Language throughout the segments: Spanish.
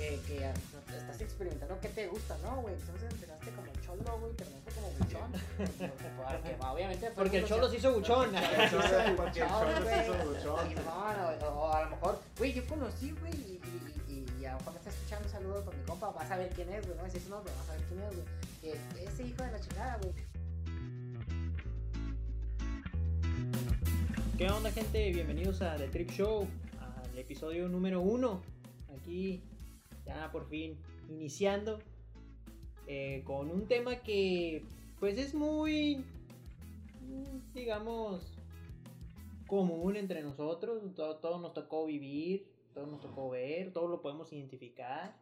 que, estás experimentando qué te gusta, ¿no, güey? Entonces empezaste como cholo, güey, terminaste como buchón. Porque, obviamente. Porque el cholo se hizo buchón. El cholo- porque el Buchón, cholo se hizo buchón. No, no, o a lo mejor, güey, yo conocí, güey, y, y, y, y a lo mejor me está escuchando un saludo con mi compa, vas a ver quién es, güey, no decir su nombre, vas a ver quién es, güey. Que Ese hijo de la chingada, güey. ¿Qué onda, gente? Bienvenidos a The Trip Show, al episodio número uno. Aquí, ya por fin, iniciando eh, con un tema que, pues, es muy, digamos, común entre nosotros. Todo, todo nos tocó vivir, todo nos tocó ver, todo lo podemos identificar.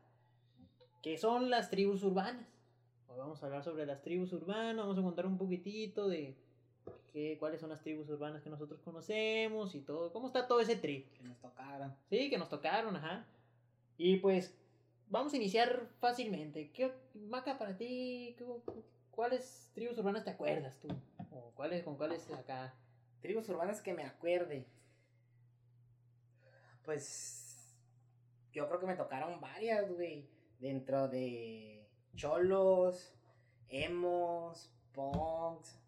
Que son las tribus urbanas. Hoy vamos a hablar sobre las tribus urbanas, vamos a contar un poquitito de qué, cuáles son las tribus urbanas que nosotros conocemos y todo, cómo está todo ese trip. Que nos tocaron. Sí, que nos tocaron, ajá. Y pues vamos a iniciar fácilmente. ¿Qué, Maca, para ti, qué- cuáles tribus urbanas te acuerdas tú? ¿O cuáles, con cuáles acá? Tribus urbanas que me acuerde. Pues. Yo creo que me tocaron varias, güey. Dentro de cholos, emos, punks,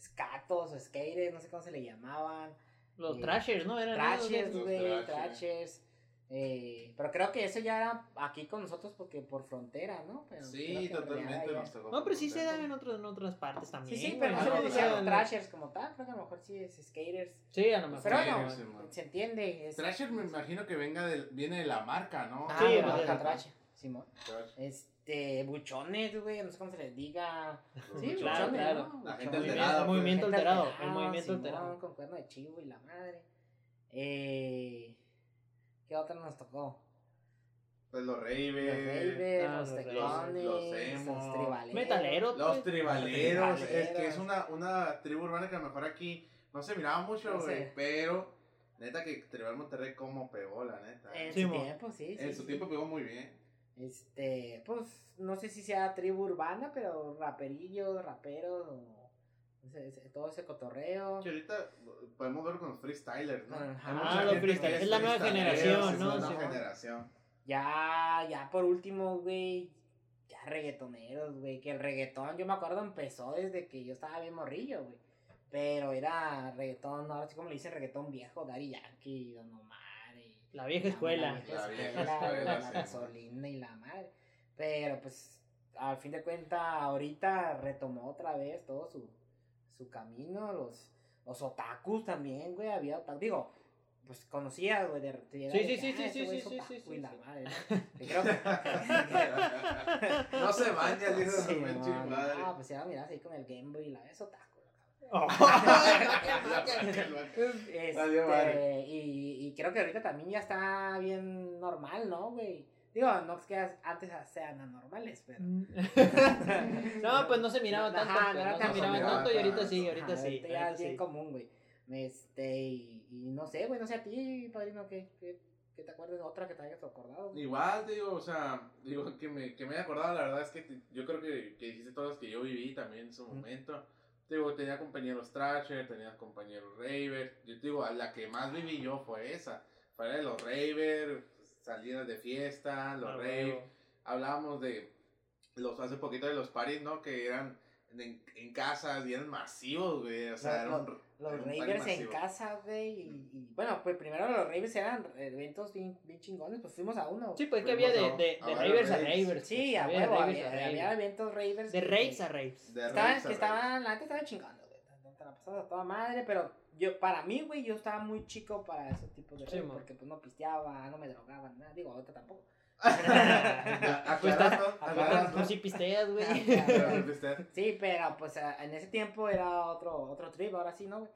skatos o skaters, no sé cómo se le llamaban. Los Eh, trashers, ¿no? Eran Trashers, Los güey, thrashers. trashers. Eh, pero creo que eso ya era aquí con nosotros porque por frontera, ¿no? Pero Sí, totalmente. No, pero sí se dan en, otro- en otras partes Sí, también. sí, güey, pero no se ¿no? les O decía sea, trashers como tal, creo que a lo mejor sí es skaters. Sí, a lo mejor. Pero Sí, no, sí, man. se entiende. Es, Thrasher me imagino que venga del, viene de la marca, ¿no? Ah, Sí, de pues, marca Thrasher, Simón. Este, buchones, güey, no sé cómo se les diga. Sí, Claro, buchones, claro. ¿no? La gente Buchones. alterada, El movimiento alterado, el movimiento Simón, alterado. Con cuerno de chivo y la madre. Eh, ¿Qué otra nos tocó? Pues los Los. Ravers, Ah, los los tecones, los los, emo, tribaleros. Metaleros, Los pues. tribaleros. Los Es que es una, una tribu urbana que a lo mejor aquí no se miraba mucho, No sé. Pero, neta que Tribal Monterrey como pegó, la neta. En Sí, su tiempo, sí. sí, en su sí. tiempo pegó muy bien. Este, pues, no sé si sea tribu urbana, pero raperillos, raperos, o ese- ese- todo ese cotorreo. Que ahorita podemos verlo con los freestylers, ¿no? Ah, los freestylers. Es la nueva freestyleros, generación, es ¿no? la nueva Sí. generación. Ya, ya por último, güey, ya reggaetoneros, güey, que el reggaetón, yo me acuerdo, empezó desde que yo estaba bien morrillo, güey. Pero era reggaetón, ahora sí como le dicen reggaetón viejo, Daddy Yankee, Don Omar y... La vieja escuela. La vieja La vieja escuela, la sí. gasolina y la madre. Pero pues, al fin de cuentas, ahorita retomó otra vez todo su, su camino. Los, los otakus también, güey, había otakus. Digo, pues conocía, güey, de, de- Sí, sí, sí, ah, sí, ese sí, sí, sí, sí, y sí, la sí. madre, ¿no? Creo que... no se baña, dice Sí, no, madre. no, pues ya miras ahí con el Game Boy y la es otaku. Este, Valió madre. y, y creo que ahorita también ya está bien normal, ¿no, güey? Digo, no es que antes sean anormales, pero... no, pues no se miraba tanto. Ajá, pues, no se miraba miraba tanto y ahorita sí, ahorita Ajá, sí. ahorita ya ahorita es bien sí. común, güey. Este, y, y no sé, güey, no sé a ti, padrino, ¿qué, qué, qué te acuerdas de otra que te hayas acordado? güey? Igual, te digo, o sea, digo que me, que me he acordado, la verdad es que te- yo creo que, que dijiste todas las que yo viví también en su momento. Te digo, tenía compañeros Thrasher, tenía compañeros Raver. Yo te digo, a la que más viví yo fue esa. Fue la de los Raver, salidas de fiesta, los Ah, Rave. huevo. Hablábamos de los hace poquito de los paris, ¿no? Que eran en, en casas y eran masivos, güey. O sea, Los- era un, Los Ravers en casa, güey, y, y, bueno, pues primero los Ravers eran eventos bien, bien chingones, pues fuimos a uno. Sí, pues que había de, de, de a ravers a raves. ravers. Sí, pues, a había huevo, había, a había ravers. eventos Ravers. De raves a raves. De Estaban, raves a que raves. estaban, la neta estaba chingando, güey. Te la pasabas a toda madre, pero yo, para mí, güey, yo estaba muy chico para ese tipo de Sí, porque pues no pisteaba, no me drogaba, nada. Digo, ahorita tampoco. Pues Aclarando, tú sí pisteas, güey. Sí, pero pues en ese tiempo era otro, otro trip, ahora sí, ¿no, güey?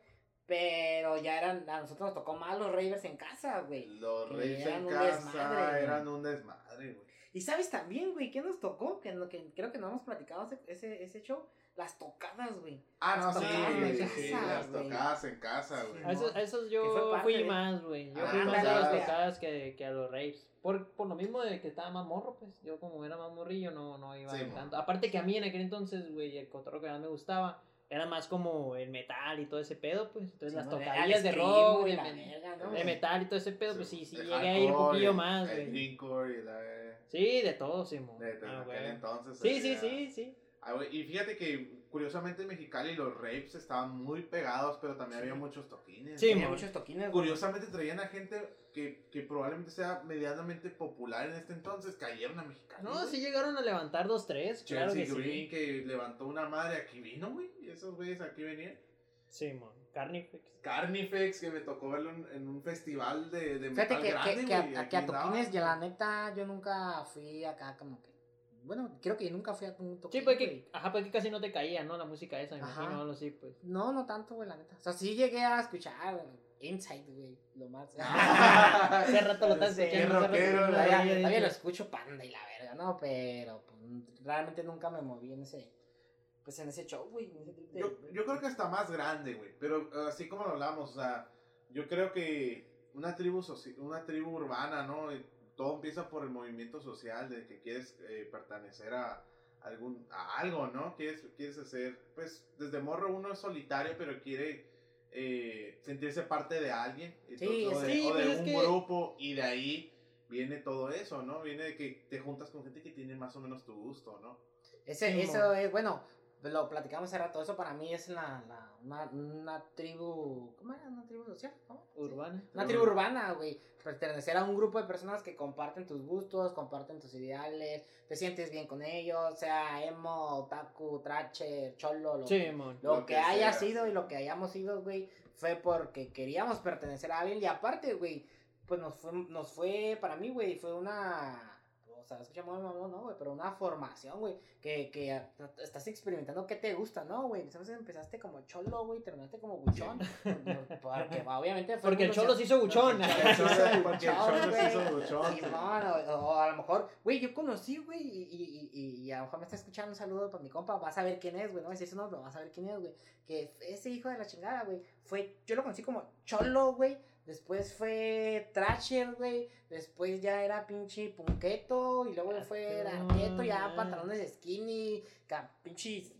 Pero ya eran, a nosotros nos tocó más los ravers en casa, güey. Los eran en un casa desmadre, güey. eran un desmadre, güey. Y sabes también, güey, ¿qué nos tocó? Que, no- que creo que no hemos platicado ese, ese, ese show. Las tocadas, güey. Ah, no, Las sí, tocadas en sí, casa, sí, las güey. tocadas en casa, güey. A esos, a esos yo fui de- más, güey. Yo Ah, fui más a las güey. tocadas que, que a los raves. Por, por lo mismo de que estaba más morro, pues. Yo como era más morrillo, no, no iba Sí, tanto. Aparte que a mí en aquel entonces, güey, el cotorro que más me gustaba era más como el metal y todo ese pedo, pues. Entonces Sí, las ¿no? tocadillas de rock, y de, ¿no? metal y todo ese pedo, pues sí, sí, llegué a ir un poquillo más, güey. la... Sí, de todo, Simón. De, de Ah, aquel güey. entonces. Sí, sí, era- sí, sí. Ah, y fíjate que curiosamente en Mexicali los rapes estaban muy pegados, pero también había muchos toquines. Sí, mon. muchos toquines. Curiosamente traían a gente que, que probablemente sea medianamente popular en este entonces, cayeron a Mexicali. No, güey. sí llegaron a levantar dos, tres. Claro Chelsea que Green sí. que levantó una madre aquí vino, güey. Y esos güeyes aquí venían. Simón. Carnifex. Carnifex, que me tocó verlo en, en un festival de, de Fíjate metal que, grande, que, que, güey, a, que a toquines, ya la neta, yo nunca fui acá como que. Bueno, creo que yo nunca fui a un toquín. Sí, pues güey. que, ajá, pues que casi no te caía, ¿no? La música esa, me Ajá. imagino, algo así, pues. No, no tanto, güey, la neta. O sea, sí llegué a escuchar Inside, güey, lo más. Hace rato lo estás escuchando. rockero, Todavía, lo escucho panda y la verga, ¿no? Pero pues, realmente nunca me moví en ese. Pues en ese show, güey. Yo, yo creo que está más grande, güey. Pero uh, así como lo hablamos, o sea, yo creo que una tribu, una tribu urbana, ¿no? Todo empieza por el movimiento social, de que quieres eh, pertenecer a, algún, a algo, ¿no? Quieres, quieres hacer, pues desde morro uno es solitario, pero quiere eh, sentirse parte de alguien. Sí, o de, sí, o de pues es un que- grupo, y de ahí viene todo eso, ¿no? Viene de que te juntas con gente que tiene más o menos tu gusto, ¿no? Ese, Sí, eso es, bueno, lo platicamos hace rato, eso para mí es la, la, una, una tribu, ¿cómo era? ¿Una tribu social? ¿Cómo? Sí. Urbana. Una tribu urbana, güey. Pertenecer a un grupo de personas que comparten tus gustos, comparten tus ideales, te sientes bien con ellos, sea emo, otaku, tracher, cholo, lo, Sí, lo, Lo que, que haya sea, sido y lo que hayamos sido, güey, fue porque queríamos pertenecer a alguien y aparte, güey, pues nos fue, nos fue, para mí, güey, fue una, sea, escucha muy mamón, ¿no, güey? Pero una formación, güey, que, que estás experimentando qué te gusta, ¿no, güey? Entonces empezaste como cholo, güey, terminaste como buchón, porque obviamente fue Porque el cholo se hizo buchón. Porque el cholo se hizo buchón, o, o a lo mejor, güey, yo conocí, güey, y, y, y, y a lo mejor me está escuchando un saludo para mi compa, vas a ver quién es, güey, no me dice su nombre, vas a ver quién es, güey, que ese hijo de la chingada, güey, fue, yo lo conocí como Cholo, güey, después fue Thrasher, güey, después ya era pinche punqueto, y luego fue Ah, arqueto, ya no. pantalones skinny, pinches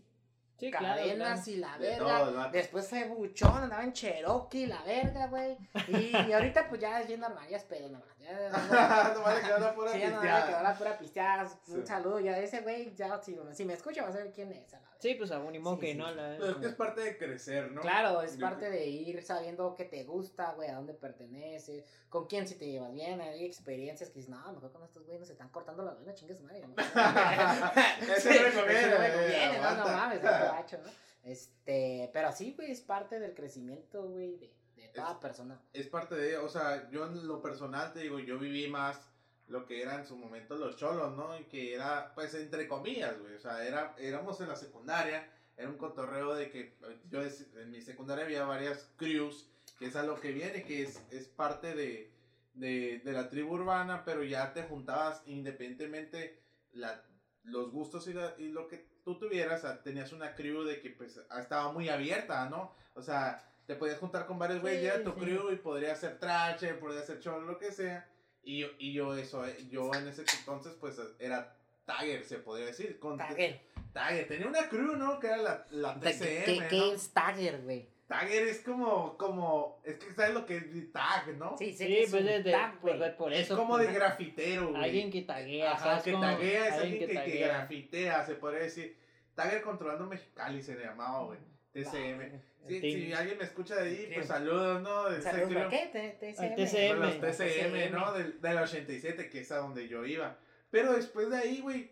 Sí, cadenas claro. y la De verga. todo. Después fue buchón, andaba en Cherokee, la verga, güey. Y, y ahorita pues ya es bien normal, ya es pedo nomás. Ya, Nomás le quedó la pura Sí, ya no le pisteada. quedó la pura pisteada. Un Sí. saludo ya ese güey, ya si, si me escucha va a saber quién es. a la verga. Sí, pues a un imo Sí, que sí, no sí. la. Pero es que es parte de crecer, ¿no? Claro, es Yo parte creo- de ir sabiendo qué te gusta, güey, a dónde perteneces, con quién si te llevas bien, hay experiencias que dices, no, mejor con estos güeyes nos están cortando la vena, chingue su madre. Sí, no me conviene, no mames, es gacho, ¿no? Este, pero sí, güey, es parte del crecimiento, güey, de, de toda Es- persona. es parte de, o sea, yo en lo personal te digo, yo viví más lo que era en su momento los cholos, ¿no? Y que era, pues, entre comillas, güey, o sea, era, éramos en la secundaria, era un cotorreo de que yo en mi secundaria había varias crews, que es a lo que viene, que es, es parte de, de, de la tribu urbana, pero ya te juntabas independientemente la, los gustos y, la- y lo que tú tuvieras, sea, tenías una crew de que pues estaba muy abierta, ¿no? O sea, te podías juntar con varios güeyes Sí, de tu sí. crew y podría ser trache, podría ser cholo, lo que sea. Y yo, y yo eso, eh, yo en ese entonces pues era Tagger, se podría decir. Con, Tagger. Tagger. Tenía una crew, ¿no? Que era la, la ¿Qué, TCM, qué- ¿no? qué es Tagger, güey? Tagger es como, como, es que sabes lo que es tag, ¿no? Sí, sé Sí, que es pues es de. tag, pues, por es eso. como de pues, grafitero, güey. Alguien que taguea. Ajá, ¿sabes que taguea, es alguien que, que taguea. grafitea, se podría decir. Tagger controlando Mexicali se le llamaba, güey. TCM. Sí, Sí. si alguien me escucha de ahí, Sí. pues saludos, ¿no? De Saludos, TCM, TCM. ¿no? Del, del 87, que es a donde yo iba. Pero después de ahí, güey,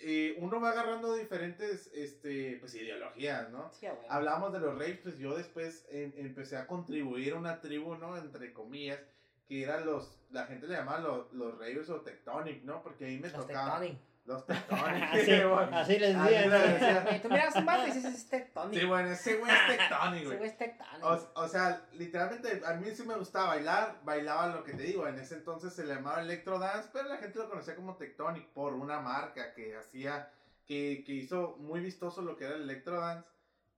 eh, uno va agarrando diferentes, este, pues, ideologías, ¿no? Sí. Hablamos de los raves, pues yo después em- empecé a contribuir a una tribu, ¿no? Entre comillas, que eran los, la gente le llamaba los, los ravers o tectonic, ¿no? Porque ahí me Los tocaba. Tectonic. Los tectonic. Así, así les Así decía. les ¿no? decía. Tú miras un vato y dices, es Tectonic. Sí, bueno, ese güey es tectonic, Ese güey. es Tectonic. O, o sea, literalmente a mí sí me gustaba bailar, bailaba lo que te digo, en ese entonces se le llamaba Electro Dance, pero la gente lo conocía como Tectonic por una marca que hacía, que, que hizo muy vistoso lo que era el Electro Dance,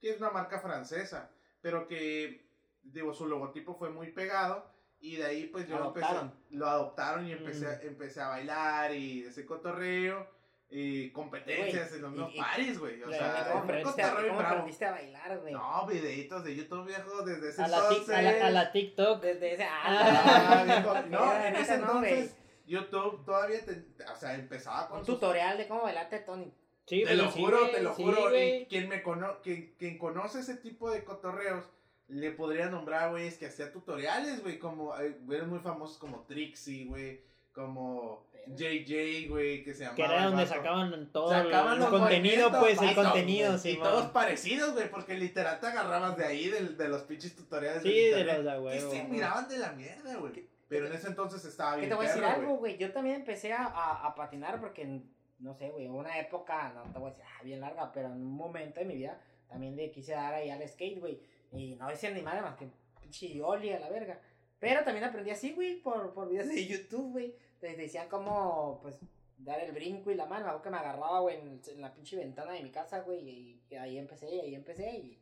que es una marca francesa, pero que, digo, su logotipo fue muy pegado y de ahí pues yo Adoptaron. empecé, lo adoptaron y empecé, Mm. a- empecé a bailar y ese cotorreo. Y competencias en los y- mismos paris, güey. O sea, ¿Cómo un aprendiste, a, cotorreo bien cómo aprendiste a bailar, güey? No, videitos de YouTube viejo desde ese A la, entonces. a, la, a la TikTok. Desde ese. Ah, viejo. Ah, no, en ese entonces YouTube todavía, te- o sea, empezaba con Un sus- tutorial de cómo bailarte Tony. Sí, Te lo sí, juro, güey, te lo sí, juro. y quien me cono quien, quien conoce ese tipo de cotorreos, le podría nombrar, güey, es que hacía tutoriales, güey, como, eh, güeyes muy famosos como Trixie, güey, como JJ, güey, que se llamaba. Que era donde sacaban todo Sacaban el los contenido, pues, el contenido, güey, sí, Y man. todos parecidos, güey, porque literal te agarrabas de ahí, del- de, los pinches tutoriales. Sí, de los de Y huevo. se miraban de la mierda, güey. Pero en ese entonces estaba Que bien te voy a decir algo, güey. güey. Yo también empecé a, a, a patinar porque, no sé, güey, una época, no te voy a decir, ah, bien larga, pero en un momento de mi vida también le quise dar ahí al skate, güey. Y no decía ni madre más que pinche oli a la verga. Pero también aprendí así, güey, por, por videos de YouTube, güey. Te decían cómo, pues, dar el brinco y la mano. Algo que me agarraba, güey, en, en la pinche ventana de mi casa, güey. Y, y ahí empecé, y ahí empecé. Y,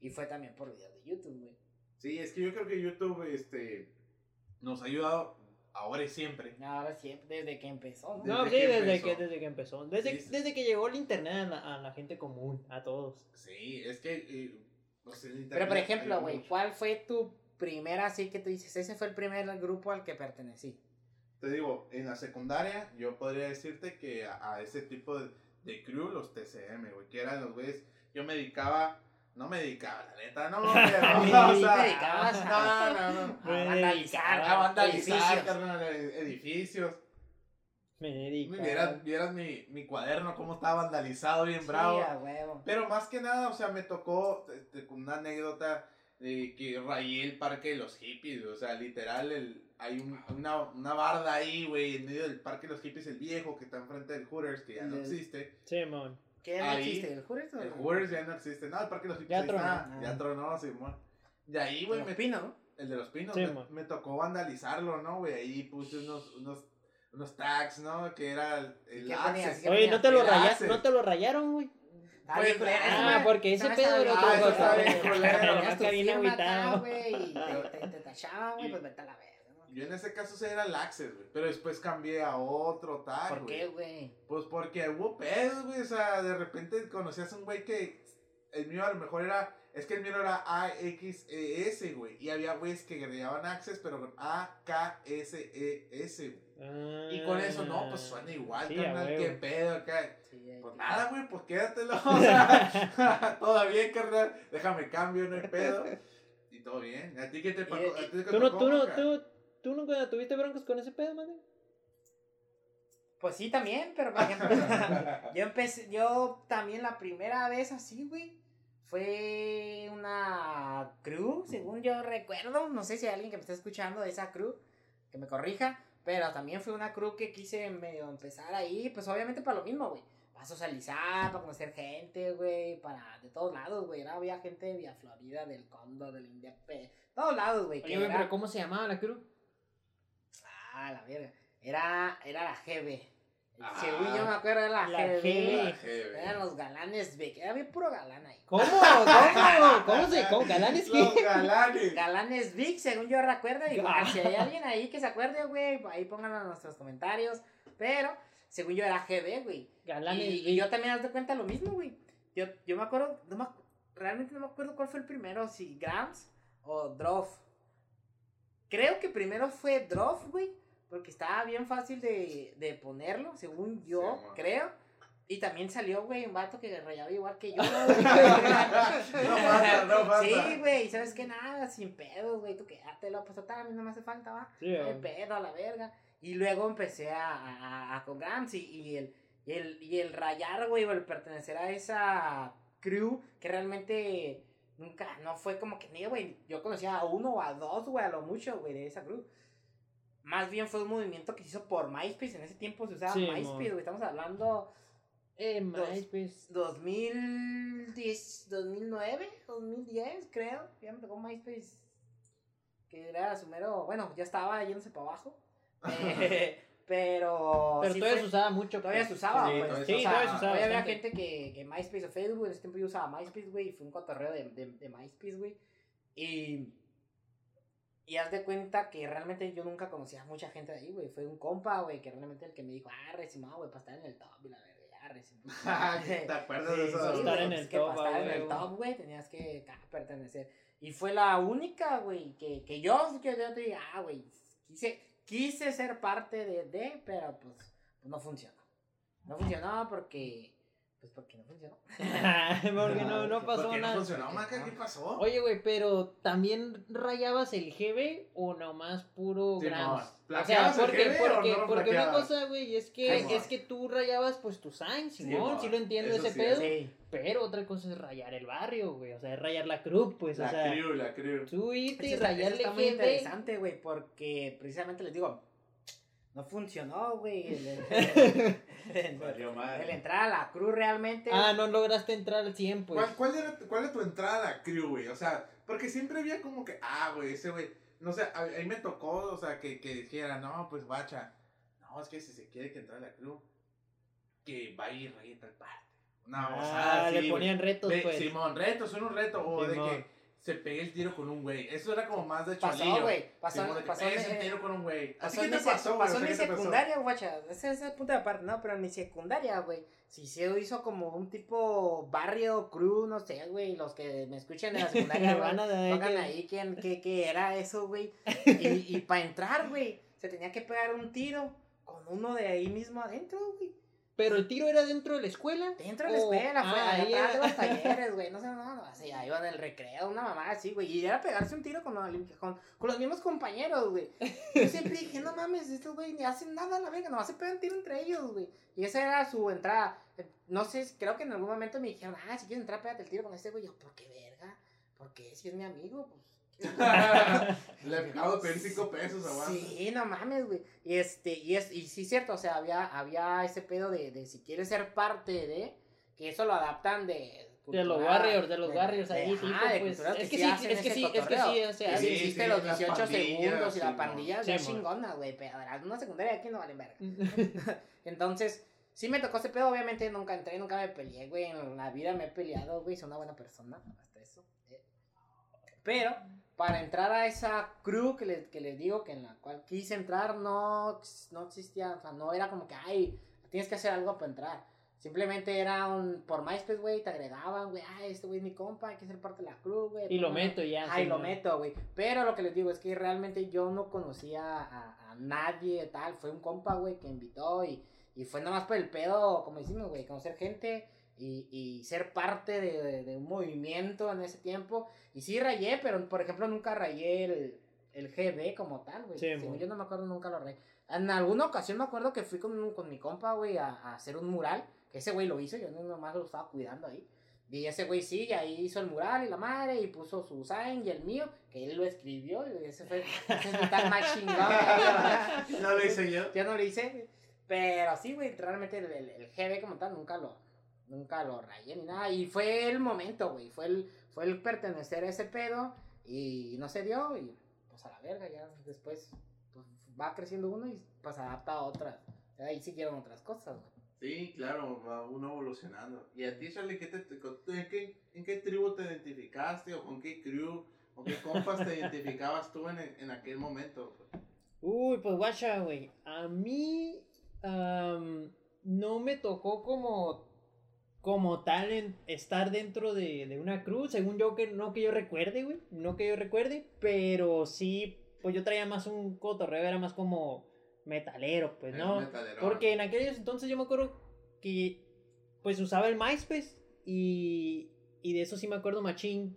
y fue también por videos de YouTube, güey. Sí, es que yo creo que YouTube, este, nos ha ayudado ahora y siempre. Ahora siempre, desde que empezó, ¿no? No, desde sí, que desde, empezó. que, desde que empezó. Desde, Sí, desde que llegó el internet a la, a la gente común, a todos. Sí, es que, eh, pues, el Pero internet por ejemplo, güey. ¿cuál fue tu primera así que tú dices? Ese fue el primer grupo al que pertenecí. Te digo, en la secundaria yo podría decirte que a, a ese tipo de, de crew, los TCM, güey, que eran los güeyes, yo me dedicaba, no me dedicaba, la neta, no, pero, Sí, o sea, no, no, no, a vandalizar, a vandalizar, edificios. carnal, edificios. Me. Vieras, vieras mi, mi cuaderno, cómo estaba vandalizado, bien Sí, bravo. huevo. Pero más que nada, o sea, me tocó este, una anécdota de que rayé el parque de los hippies, o sea, literal, el, hay un- una, una barda ahí, güey, en medio del parque de los hippies, el viejo que está enfrente del Hooters, que ya no El- existe. Sí, mon. ¿Qué no ahí, existe? ¿El Hooters o El Hooters ya no existe, no, el parque de los hippies Ya tronó. está, ya tronó, Simón. Y ahí, güey, Los me, Pino, ¿no? el de los pinos, Sí, me, me tocó vandalizarlo, ¿no, güey? Ahí puse unos, unos, unos tags, ¿no? Que era el, el ¿Qué Access. Oye, ¿no te lo, El raya- Access. ¿no te lo rayaron, güey? Ah, Pues, ah, porque ese pedo era otra Ah, cosa, y te, te, te tachaban, güey, pues vete a la verga, ¿no? Yo en ese caso era el Access, güey. Pero después cambié a otro tag, ¿Por güey. qué, güey? Pues porque hubo pedos, güey. O sea, de repente conocías a un güey que el mío a lo mejor era. Es que el mío era AXES, güey. Y había güeyes que agregaban Access, pero con AKSES, güey. Y con eso, no, pues suena igual, Ah, Sí, a carnal. ¿Qué pedo acá? Sí, Pues nada, güey, pues quédatelo. O sea, todo bien, carnal. Déjame cambio, no hay pedo. Y todo bien. ¿A ti qué te pasó? y- ¿A ti qué te ¿Tú no, tú, no, tú, ¿Tú nunca tuviste broncas con ese pedo, man? Pues sí, también, pero por ejemplo, yo empecé, yo también la primera vez así, güey, fue una crew, según yo recuerdo, no sé si hay alguien que me está escuchando de esa crew, que me corrija, pero también fue una crew que quise medio empezar ahí, pues obviamente para lo mismo, güey, para socializar, para conocer gente, güey, para de todos lados, güey, había gente de Villa Florida, del Condo, del Indepe, todos lados, güey, que Oye, güey, era- pero ¿cómo se llamaba la crew? Ah, la verga. Era, era la GB. Ah. Según yo me acuerdo era la, La GB. Eran los galanes Vic. Era bien puro galán ahí. ¿Cómo? ¿Cómo? ¿Cómo se? ¿Cómo? ¿Galanes Los qué? galanes. Galanes Vic, según yo recuerdo. Igual, Ah. si hay alguien ahí que se acuerde, güey, ahí pónganlo en nuestros comentarios. Pero, según yo era GB, güey. Galanes Y, y yo también me doy cuenta lo mismo, güey. Yo, yo me acuerdo, no me realmente no me acuerdo cuál fue el primero, si Grams o Droff. Creo que primero fue Droff, güey, porque estaba bien fácil de, de ponerlo, según yo, Sí, creo. Y también salió, güey, un vato que rayaba igual que yo. No pasa, no pasa. Sí, güey, ¿sabes qué? Nada, sin pedos, güey, tú quédatelo, pues total, a mí no me hace falta, va. Sí, No hay güey. pedo a la verga. Y luego empecé a, a, a- con Grams y, y el, y, el, y el rayar, güey, o el pertenecer a esa crew que realmente nunca, no fue como que ni, güey, yo conocía a uno o a dos, güey, a lo mucho, güey, de esa crew. Más bien fue un movimiento que se hizo por MySpace, en ese tiempo se usaba Sí, MySpace, güey, estamos hablando Eh, Dos. MySpace. 2010, 2009, 2010, creo. Ya me tocó MySpace. Que era su mero. Bueno, ya estaba yéndose para abajo. Eh, pero. Pero sí todavía fue- se usaba mucho. Todavía pues. se usaba, Sí, pues. todavía se o sea, usaba. Sí, todavía se usaba había bastante. gente que, que MySpace o Facebook, en ese tiempo yo usaba MySpace, güey, y fue un cotorreo de, de, de MySpace, güey. Y. Y haz de cuenta que realmente yo nunca conocía a mucha gente de ahí, güey. Fue un compa, güey, que realmente el que me dijo, ah, Simón, güey, para estar en el top y la verga, ya, Simón. ¿Te acuerdas de eso? sí, estar güey, en pues el que top, para estar en el huevo. top, güey, tenías que pertenecer. Y fue la única, güey, que, que yo, que yo te diga, ah, güey, quise, quise ser parte de, de pero pues, pues no funcionó. No funcionó porque pues porque no funcionó. porque no, no pasó ¿Por qué nada. no funcionó, Maca? ¿Qué pasó? Oye, güey, pero ¿también rayabas el GB o nomás puro Sí, grams? no, o sea, ¿plaqueabas el porque, o porque, no porque una cosa, güey, es que, es que tú rayabas pues tu sign, Simón, sí lo entiendo Eso ese sí, pedo, Sí. pero otra cosa es rayar el barrio, güey, o sea, es rayar la cruz, pues, la o sea, crew, la crew. tú irte y rayarle está muy GB. interesante, güey, porque precisamente les digo, no funcionó, güey. El, el- el- Valió madre. el entrar a la cruz realmente. Ah, no lograste entrar al 100, pues. ¿Cuál, cuál, era, ¿Cuál era tu entrada a la crew, güey? O sea, porque siempre había como que, ah, güey, ese güey, no sé, a, a mí me tocó, o sea, que, que dijera, no, pues guacha, no, es que si se quiere que entre a la crew, que va a ir ahí tal parte. No, o sea, ah, sí, le ponían retos, Ve, pues. Simón, retos, son un reto, o Simón. de que se pegue el tiro con un güey. Eso era como más de pasó, cholillo. güey. Pasó, que pasó, en- el tiro con un güey. pasó te mi pasó, güey. pasó en mi ¿qué pasó? secundaria, guacha. Ese es el punto de aparte, ¿no? Pero en mi secundaria, güey. Sí se hizo como un tipo barrio, crew, no sé, güey. Los que me escuchan en la secundaria, Van van a- que- ahí quién, qué, qué era eso, güey. Y, y para entrar, güey, se tenía que pegar un tiro con uno de ahí mismo adentro, güey. Pero el tiro era dentro de la escuela. Dentro de la escuela, fue ah, ahí atrás de era. los talleres, güey. No sé, no, no, así, ahí iba en el recreo, una mamá así, güey. Y era pegarse un tiro con, con, con los mismos compañeros, güey. Yo siempre dije, no mames, estos güey ni hacen nada a la verga, nomás se pegan tiro entre ellos, güey. Y esa era su entrada. Eh, No sé, creo que en algún momento me dijeron, ah, si quieres entrar, pégate el tiro con este güey. Yo, ¿por qué verga? Porque si es mi amigo, pues. Le acabo de pedir cinco pesos, aguanta. Sí, no mames, güey. Y este, y es, y sí es cierto, o sea, había, había ese pedo de, de si quieres ser parte de, que eso lo adaptan de. De los Warriors, de los Warriors ahí, de pues. Es que sí es que sí, es que sí, o sea, Sí, hiciste sí, los las 18 pandillas, segundos y la pandilla mo. chingona, güey. Pero una secundaria aquí no valen verga. Entonces, sí me tocó ese pedo. Obviamente nunca entré, nunca me peleé, güey. En la vida me he peleado, güey. Soy una buena persona. Hasta eso. eh. Pero, para entrar a esa crew que les, que les digo, que en la cual quise entrar, no, no existía. O sea, no era como que, ay, tienes que hacer algo para entrar. Simplemente era un. Por MySpace, güey, te agregaban, güey. Ah, este güey es mi compa, hay que ser parte de la crew, güey. Y lo meto ya. Ay, sí, lo ¿no? meto, güey. Pero lo que les digo es que realmente yo no conocía a, a nadie, tal. Fue un compa, güey, que invitó y, y fue nada más por el pedo, como decimos, güey, conocer gente y, y ser parte de, de- de un movimiento en ese tiempo. Y sí rayé, pero por ejemplo nunca rayé el, el GB como tal, güey. Sí, yo no me acuerdo, nunca lo rayé. En alguna ocasión me acuerdo que fui con, con mi compa, güey, a, a hacer un mural. Que ese güey lo hizo, yo nomás lo estaba cuidando ahí. Y ese güey sí, y ahí hizo el mural y la madre, y puso su sign y el mío, que él lo escribió, y ese fue ese es mi tal más chingón. No lo hice yo. Yo no lo hice, pero sí, güey, realmente el, el, el GB como tal nunca lo, nunca lo rayé ni nada. Y fue el momento, güey, fue el, fue el pertenecer a ese pedo, y no se dio, y pues a la verga, ya después pues, va creciendo uno y pues adapta a otras. Ahí siguieron otras cosas, güey. Sí, claro, va uno evolucionando. ¿Y a ti, Charlie, qué te, te- en, qué, en qué tribu te identificaste o con qué crew o qué compas te identificabas tú en, en aquel momento? Uy, pues guacha, güey. A mí am, no me tocó como como tal en estar dentro de, de una cruz, según yo que no que yo recuerde, güey, no que yo recuerde, pero sí, pues yo traía más un cotorreo, era más como metalero, pues, ¿no? Metalero. Porque en aquellos entonces yo me acuerdo que pues usaba el MySpace y, y de eso sí me acuerdo machín.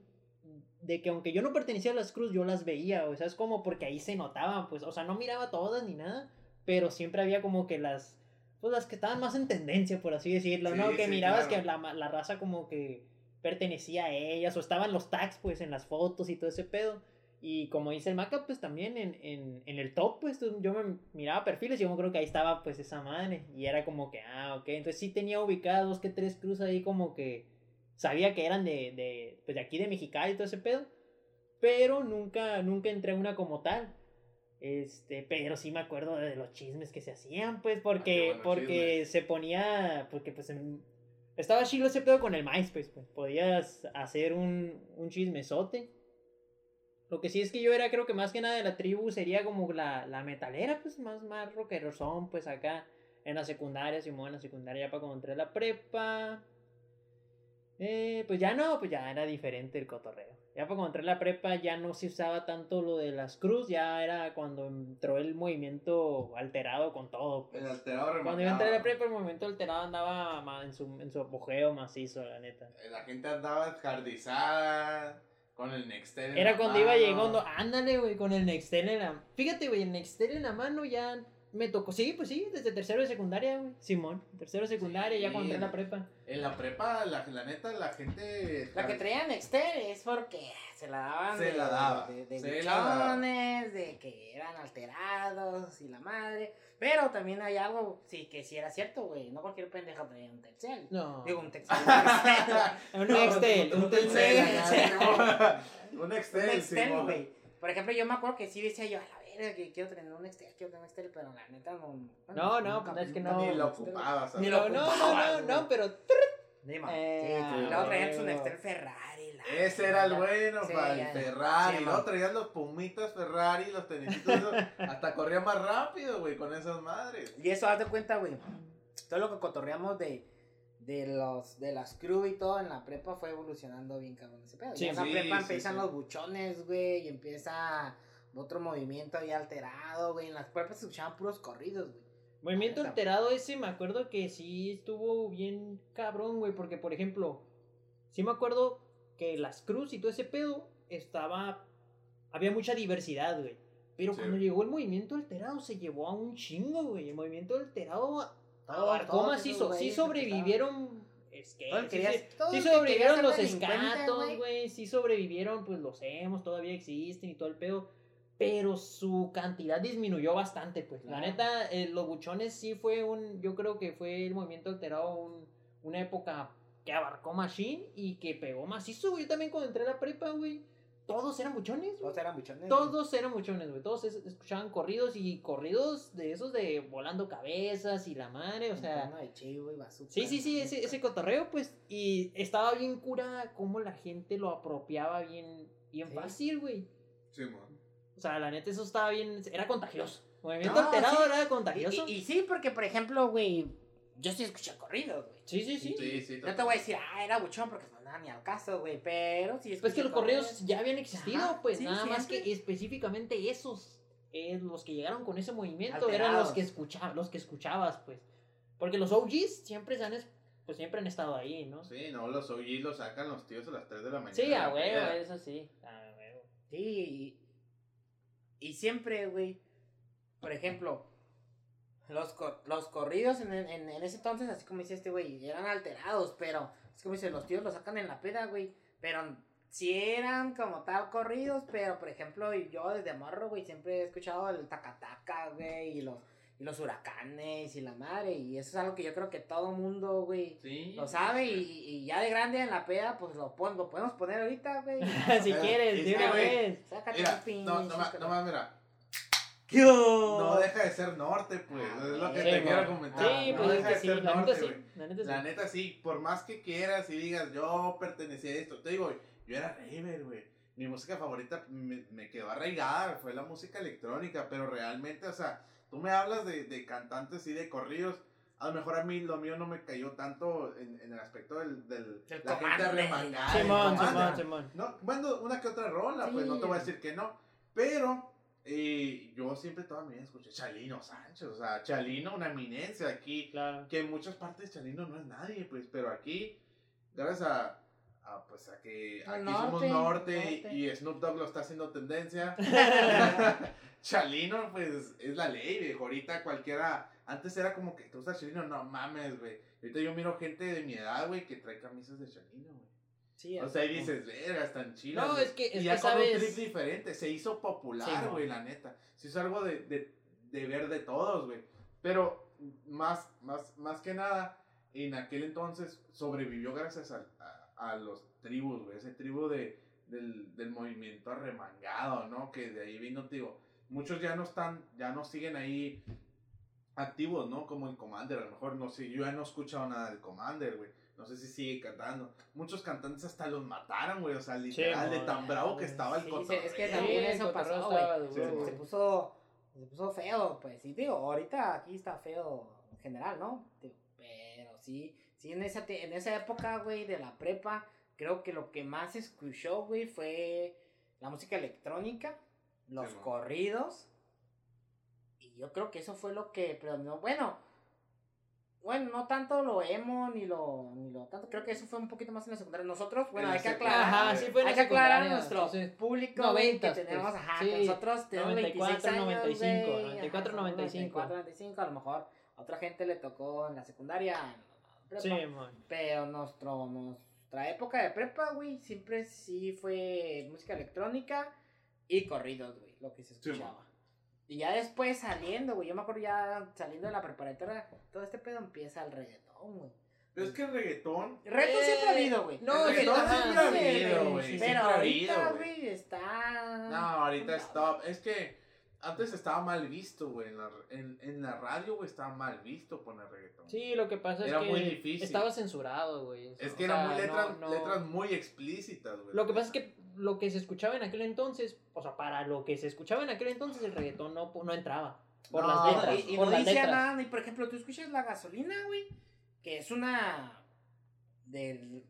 De que aunque yo no pertenecía a las Cruz, yo las veía, o sea, es como porque ahí se notaban, pues, o sea, no miraba todas ni nada, pero siempre había como que las, pues las que estaban más en tendencia, por así decirlo, ¿no? Que sí, mirabas claro. que la, la raza como que pertenecía a ellas, o estaban los tags, pues, en las fotos y todo ese pedo. Y como dice el Maca, pues también en, en, en el top, pues yo me miraba perfiles y yo creo que ahí estaba pues esa madre. Y era como que, ah, ok. Entonces sí tenía ubicadas dos que tres cruz ahí como que sabía que eran de, de, pues de aquí de Mexicali y todo ese pedo. Pero nunca, nunca entré a una como tal. Este, pero sí me acuerdo de los chismes que se hacían, pues, porque, Ah, porque chismes. se ponía, porque pues en- estaba chilo ese pedo con el MySpace, pues, podías hacer un, un chismesote. Lo que sí es que yo era, creo que más que nada de la tribu sería como la, la metalera, pues más, más rockeros son, pues acá en la secundaria, Simón, en la secundaria ya para cuando entré a la prepa. Eh, pues ya no, pues ya era diferente el cotorreo. Ya cuando entré a la prepa ya no se usaba tanto lo de las cruz, ya era cuando entró el movimiento alterado con todo. pues. El alterado Cuando yo entré a la prepa el movimiento alterado andaba en su, en su apogeo macizo, la neta. La gente andaba escardizada con el Nextel. en Era la cuando iba llegando, ándale, güey, con el Nextel en la... Fíjate, güey, el Nextel en la mano ya me tocó, sí, pues sí, desde tercero de secundaria, güey, Simón, tercero de secundaria, ya cuando entré a la prepa. En la prepa, la, la neta, la gente. La que traía Nextel es porque se la daban Se de, la daba, de, de buchones, de que eran alterados y la madre. Pero también hay algo, sí, que sí era cierto, güey. No cualquier pendejo traía un Telcel. No, Digo, un Telcel. un un Nextel, un Telcel. Un Nextel, güey. Por ejemplo, yo me acuerdo que sí decía yo, a la verga, que quiero tener un Nextel, quiero tener un Nextel, pero la neta no. No, no, nunca- pues es que no. Ni lo ocupabas. Ni lo No, no, no, no, no, pero... Eh, Sí, y luego traían su. Nextel Ferrari. la Ese era el bueno Sí, para ya. el Ferrari. Sí, luego man. traías los pumitas Ferrari, los tenisitos. esos, hasta corría más rápido, güey, con esas madres. Y eso, haz de cuenta, güey. Todo lo que cotorreamos de, de, los, de las crew y todo en la prepa fue evolucionando bien cabrón ese pedo. Sí, Ya en la sí, prepa sí, empiezan sí. los buchones, güey, y empieza otro movimiento ahí alterado, güey. En las prepas se escuchaban puros corridos, güey. Movimiento alterado ese, me acuerdo que sí estuvo bien cabrón, güey, porque por ejemplo, sí me acuerdo que las cruz y todo ese pedo estaba, había mucha diversidad, güey. Pero Sí. cuando llegó el movimiento alterado se llevó a un chingo, güey. El movimiento alterado abarcó esos Sí güeyes sobrevivieron. Es que Todo el que sí, sí- sí que sobrevivieron los escatos, güey. güey. Sí sobrevivieron, pues los emos, todavía existen y todo el pedo. Pero su cantidad disminuyó bastante, pues. La neta, eh, los buchones sí fue un. Yo creo que fue el movimiento alterado un- una época que abarcó Machine y que pegó macizo, güey. Yo también cuando entré a la prepa, güey. Todos eran buchones. Todos eran buchones. Todos eran buchones, güey. Todos es- escuchaban corridos y corridos de esos de volando cabezas y la madre, o sea. De chivo y bazooka, Sí, sí, sí, ese, ese cotorreo, pues. Y estaba bien cura cómo la gente lo apropiaba bien, bien Sí. fácil, güey. Simón. O sea, la neta, eso estaba bien. Era contagioso. Movimiento No, alterado sí. era Y, contagioso. y- y sí, porque por ejemplo, güey, yo sí escuché corridos, güey. Sí, sí, sí. Sí, sí. No te voy a decir, ah, era buchón porque no nada ni al caso, güey, pero sí Pues que los correos ya habían existido, Ajá, pues sí, nada más que específicamente esos, eh, los que llegaron con ese movimiento, eran Alterados. los que escuchabas, los que escuchabas, pues. Porque los OGs siempre se han, es- pues siempre han estado ahí, ¿no? Sí, no, los OG los sacan los tíos a las 3 de la mañana. Sí, a huevo, eso sí. A huevo. Sí, y, siempre, güey, por ejemplo, los, cor- los corridos en, en, en ese entonces, así como dice este güey, eran alterados, pero es como dice, los tíos los sacan en la peda, güey, pero sí eran como tal corridos, pero por ejemplo, yo desde morro, güey, siempre he escuchado el tacataca, güey, y los, y los huracanes y la madre, y eso es algo que yo creo que todo mundo, güey, Sí. lo sabe, y, y ya de grande en la peda, pues lo, pon- lo podemos poner ahorita, güey. si Eh, quieres, es de una güey, vez. Sácate Mira, un pinche no, no, más, no más, mira. ¿Qué No deja de ser norte, pues. Ah, es lo que sí, te quiero comentar. Sí, no pues es deja que de sí, ser la neta norte, sí. güey. La neta sí. La neta sí, por más que quieras y digas, yo pertenecía a esto, te digo, yo era raver, güey. Mi música favorita me, me quedó arraigada, fue la música electrónica, pero realmente, o sea, tú me hablas de, de cantantes y de corridos, a lo mejor a mí lo mío no me cayó tanto en, en el aspecto del, del Del la gente el Simón. Simón, Simón. No, bueno, una que otra rola, pues no te voy a decir que no. Pero eh, yo siempre toda mi vida escuché Chalino Sánchez, o sea, Chalino, una eminencia aquí. Claro. Que en muchas partes Chalino no es nadie, pues, pero aquí, gracias a, a, pues, a que Al aquí somos norte, norte, norte. y Snoop Dogg lo está haciendo tendencia. Chalino, pues, es la ley, viejo. Ahorita cualquiera. Antes era como que te gusta Chalino, no mames, güey. Ahorita yo miro gente de mi edad, güey, que trae camisas de Chalino, güey. Sí, O sea, ahí dices, verga, están chidas. No, güey". es que- es y ya que con sabes- un trip diferente. Se hizo Sí, popular, no. güey, la neta. Se hizo algo de, de, de ver de todos, güey. Pero más, más, más que nada, en aquel entonces sobrevivió gracias a, a, a los tribus, güey. Ese tribu de, del, del movimiento arremangado, ¿no? Que de ahí vino, te digo, muchos ya no están, ya no siguen ahí activos, ¿no? Como el Commander, a lo mejor no sé, yo ya no he escuchado nada del Commander, güey. No sé si sigue cantando. Muchos cantantes hasta los mataron, güey. O sea, literal, de tan bravo que estaba el Sí, cotorreo. es que también eso pasó, güey. Sí, Se, se puso, se puso feo, pues. Sí, digo, ahorita aquí está feo en general, ¿no? Digo, pero sí, Sí, en esa, en esa época, güey, de la prepa, creo que lo que más escuchó, güey, fue la música electrónica, los Sí, corridos. Y yo creo que eso fue lo que predominó. Bueno, bueno, no tanto lo emo ni lo, ni lo tanto. Creo que eso fue un poquito más en la secundaria. Nosotros, bueno, hay que aclarar. Ajá, sí fue en hay la que aclarar a nuestro público güey, que 90s, tenemos, pues, ajá, sí, que nosotros tenemos 94, 26 años, 95, güey, 94, ajá, 95. 94, 95, a lo mejor a otra gente le tocó en la secundaria, prepa, Sí, mon. pero nuestro, nuestra época de prepa, güey, siempre sí fue música electrónica y corridos, güey, lo que se Sí, escuchaba. y ya después saliendo, güey, yo me acuerdo ya saliendo de la preparatoria, todo este pedo empieza el reggaetón, güey. Pero es que el reggaetón. Reggaetón Eh, siempre ha habido, güey. no, El reggaetón siempre ha habido, güey. Pero siempre ha ahorita, habido, güey. güey, está. No, ahorita es top. Es que antes estaba mal visto, güey. En la, en, en la radio, güey, estaba mal visto poner reggaetón. Sí, lo que pasa Era es que muy difícil. estaba censurado, güey. Es que eran muy letras, no- no- letras muy explícitas, güey. Lo que pasa es que lo que se escuchaba en aquel entonces, o sea, para lo que se escuchaba en aquel entonces, el reggaetón no, no entraba. Por No, las Y- letras. y, y por no las letras. nada, ni por ejemplo, tú escuchas la gasolina, güey, que es una. Del.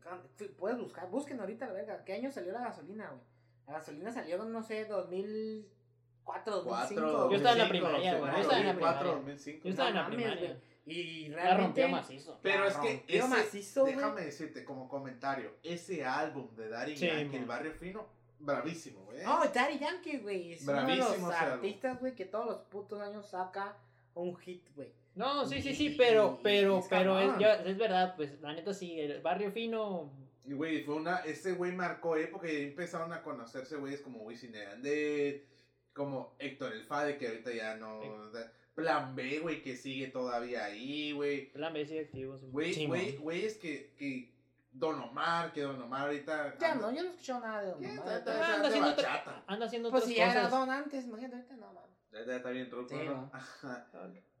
Puedes buscar, busquen ahorita la verga. ¿Qué año salió la gasolina, güey? La gasolina salió, no sé, 2004, 2005. Yo estaba en la 2005, primaria, güey, yo estaba en la 2004, primaria. 2005. Yo estaba en la primaria. Y La realmente. rompió macizo. Pero La es que ese, macizo, güey. déjame decirte como comentario, ese álbum de Daddy Sí, Yankee, El mon. Barrio Fino, bravísimo, güey. No, Daddy Yankee, güey. Es uno de Bravísimo los artistas, güey, que todos los putos años saca un hit, güey. No, sí, sí, sí, pero, pero, es pero es, ya- es verdad, pues, la neta sí, el barrio fino, Y güey, fue una, ese güey marcó época y empezaron a conocerse güeyes como Wisin y Yandel, como Héctor El Fade, que ahorita ya no, Plan B, güey, que sigue todavía ahí, güey. plan B sigue activo. Güey, güey, mon. güeyes que, que Don Omar, que Don Omar ahorita... Ya anda- no, yo no he escuchado nada de Don. Omar. Está- está- está anda haciendo otra- bachata. Anda haciendo Pues otras si ya era. Don antes, imagínate, ahorita no, man. Ya, ya está bien truco, Sí, ¿no?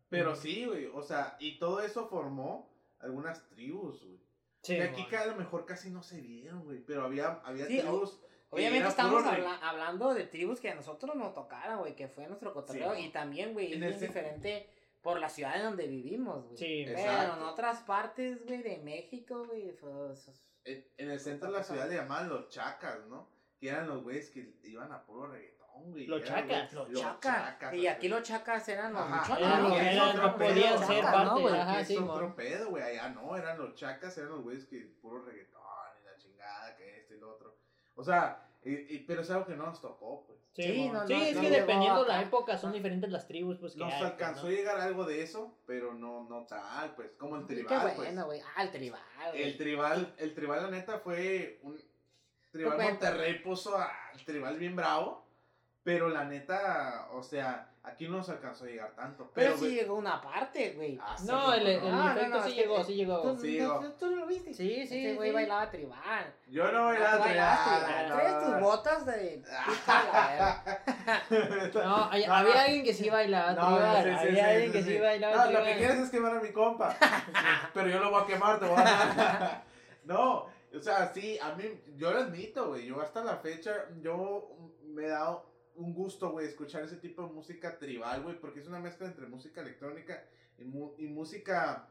Pero sí, güey, o sea, y todo eso formó algunas tribus, güey. Sí, que aquí a lo mejor casi no se vieron, güey, pero había, había Sí, tribus... Obviamente estamos habla- hablando de tribus que a nosotros nos tocaran, güey, que fue nuestro cotorreo. Sí, y también, güey, es diferente por la ciudad en donde vivimos, güey. Sí, Pero Exacto. en otras partes, güey, de México, güey, pues... En, en el centro de la ciudad le llamaban los chacas, ¿no? Que eran los güeyes que iban a puro reggaetón, güey. Los chacas. güeyes- Los chacas. Y aquí los chacas eran los Ajá, eran ¿no? los- Que eran- es otro podían ser chacas, parte, ¿no, güey? ajá. es sí, otro mon. pedo, güey. Allá no, eran los chacas, eran los güeyes que puro reggaetón y la chingada, que esto y lo otro. O sea, y- y- pero es algo que no nos tocó, pues. Sí, no, Sí, no, es no que dependiendo acá. la época son diferentes las tribus, pues que Nos hay, pues, alcanzó ¿no? a llegar algo de eso, pero no, no tal, pues. Como el Qué tribal, pues. bueno, güey. Ah, el tribal. El tribal, el tribal, la neta, fue un. Tribal. Monterrey puso al tribal bien bravo. Pero la neta, o sea, aquí no nos alcanzó a llegar tanto. Pero Pero, sí llegó una parte, güey. ah, sí, No, el, el no. Ah, no, efecto no, sí es que- llegó, sí llegó. ¿Tú, Sí, tú- llegó. tú- tú no lo viste? Sí, sí, Ese güey sí. bailaba tribal. Yo no bailaba tribal. Traes tus botas de... No, hay- No, había no. alguien que sí bailaba No, tribal, había sí, alguien sí, que sí. sí bailaba No, tribal. lo que quieres es quemar a mi compa. Pero yo lo voy a quemar, te voy a dar. No, o sea, sí, a mí, yo lo admito, güey. Yo hasta la fecha, yo me he dado un gusto, güey, escuchar ese tipo de música tribal, güey, porque es una mezcla entre música electrónica y, mu- y música,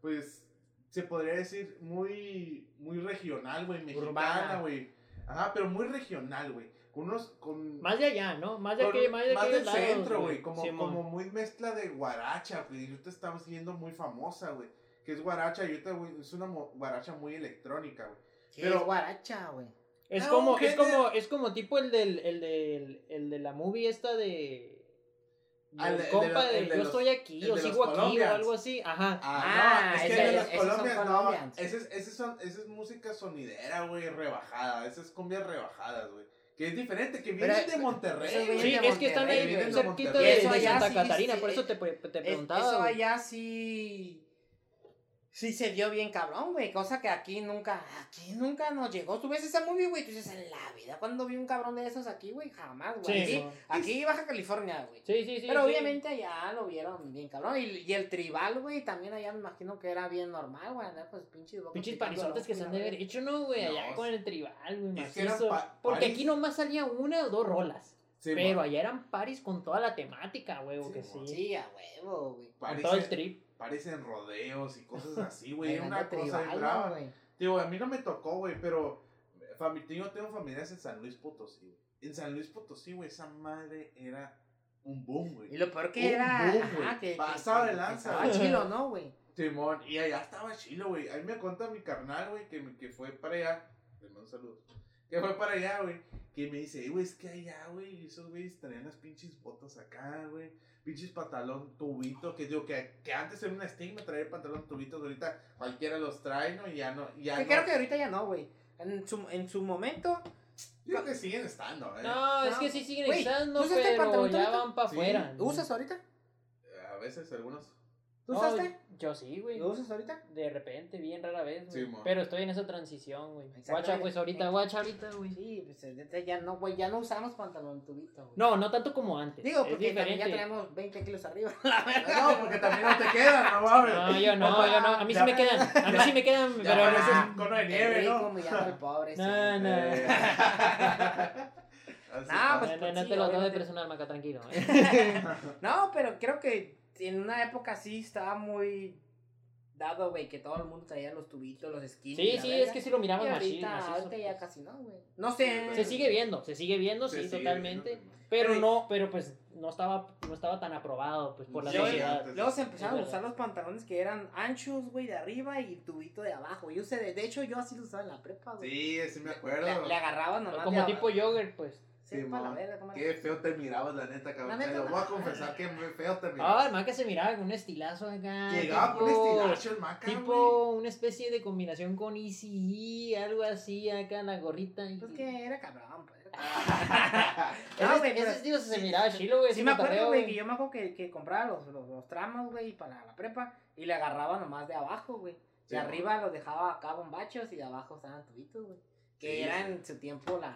pues, se podría decir muy, muy regional, güey, mexicana, güey. Ajá, pero muy regional, güey. Con unos, con... Más de allá, ¿no? Más de aquel, más de más del lados, centro, güey. Como, como muy mezcla de guaracha, güey. Y ahorita estamos viendo muy famosa, güey. Que es guaracha. Y ahorita, güey, es una guaracha muy electrónica, güey. ¿Qué Pero- es guaracha, güey? Es Ah, como, es como, es como tipo el del, el del, el de la movie esta de... Ah, el del de- el de compa de, yo estoy aquí, el o de los sigo aquí, o algo así, ajá. Ah, no, es que el de los no. Colombians. Ese es, ese son, esa es música sonidera, güey, rebajada. Esa es cumbias rebajadas, güey. Que es diferente, que vienen de Monterrey, güey. Sí, viene de es que están Monterrey, ahí cerquita Monterrey. de, Santa sí, Catarina, sí, por eso eh, te, pre- te preguntaba. Eso allá sí. Sí se dio bien cabrón, güey. Cosa que aquí nunca. Aquí nunca nos llegó. Tú ves esa movie, güey. Tú dices, en la vida, cuando vi un cabrón de esos aquí, güey? Jamás, güey. Sí, aquí, no. aquí Baja California, güey. Sí, sí, sí. Pero sí. obviamente allá lo vieron bien cabrón. Y, y el tribal, güey, también allá me imagino que era bien normal, güey. Andar pues pinches bocas Pinches loco que se han de haber hecho, ¿no, güey? No, Allá con el tribal, güey, es que Porque aquí nomás salía una o dos rolas. Sí, pero allá eran paris con toda la temática, güey, o Sí, que sí. Sí, a huevo, güey. Con todo el es- trip. Parecen rodeos y cosas así, güey. Era una cosa tribal, brava. Digo, a mí no me tocó, güey, pero yo tengo familiares en San Luis Potosí, güey. En San Luis Potosí, güey, esa madre era un boom, güey. Y lo peor que Un era. boom, ajá, güey. que, que- de lanza, estaba chilo, ¿no, güey? Simón, y allá estaba chilo, güey. A mí me cuenta mi carnal, güey, que, que fue para allá. Le mando saludos. Que fue para allá, güey. Que me dice, "Eh, güey, es que allá, güey, esos güeyes traían las pinches botas acá, güey. Pinches pantalón tubito. Que digo, que, que antes era un estigma traer pantalón tubitos. Ahorita cualquiera los trae, ¿no? Y ya no. Ya Que no. creo que ahorita ya no, güey. En su, en su momento. Creo que siguen estando, ¿eh? No, es No. que sí siguen Güey, estando, ¿tú usaste pero pantalón ya van para Sí. afuera. ¿Lo usas ahorita? A veces algunos. ¿Tú No, usaste? Yo sí, güey. ¿Lo usas ahorita? De repente, bien rara vez, güey. Sí, pero estoy en esa transición, güey. Guacha, pues ahorita, guacha ahorita, güey. Sí, pues ahorita ya no, güey, ya no usamos pantalón tubito, güey. No, no tanto como antes. Digo, es porque ya tenemos 20 kilos arriba, la verdad. No, porque también no te quedan, no mames. No, yo no, yo no. A mí sí me quedan. A mí sí me quedan, Ya pero a veces. un cono de nieve, rico ¿no? humillando al pobre. No, siempre. no. Eh. Así No, pues, No, no, no sí, te lo tomes obviamente. personal, Maca, tranquilo. ¿eh? No, pero creo que en una época sí estaba muy dado, güey, que todo el mundo traía los tubitos, los skins. Sí, sí, es que sí lo Y miramos ahorita, machín. ahorita ya casi no, güey. No sé. Se sigue viendo, se sigue viendo, Se sí, sigue totalmente. viendo, Pero no, pero pues no estaba, no estaba tan aprobado pues por la Sí, sociedad. antes. Luego se empezaron a usar los pantalones que eran anchos, güey, de arriba y tubito de abajo. Yo sé, de, de hecho, yo así lo usaba en la prepa, güey. Sí, sí me acuerdo. Le, le agarraba nomás. Como de tipo yogurt, pues. Sí, Sí, pa' la mo. verga, ¿cómo Qué feo te mirabas, la neta, cabrón. La Te neta, lo no. voy a confesar que muy feo te Ah, mirabas. el Maca se miraba con un estilazo acá. Llegaba con un tipo- estilacho el maca, Tipo una especie de combinación con Easy algo así acá en la gorrita. y- Pues que era cabrón, pues. Ese, No, güey, ese pero- estilo se miraba chilo, güey. Sí ese me acuerdo, güey, que yo me acuerdo que, que compraba los, los, los tramos, güey, para la prepa y le agarraba nomás de abajo, güey. De arriba los dejaba acá bombachos y de abajo estaban tubitos, güey. Que Sí, era sí. en su tiempo la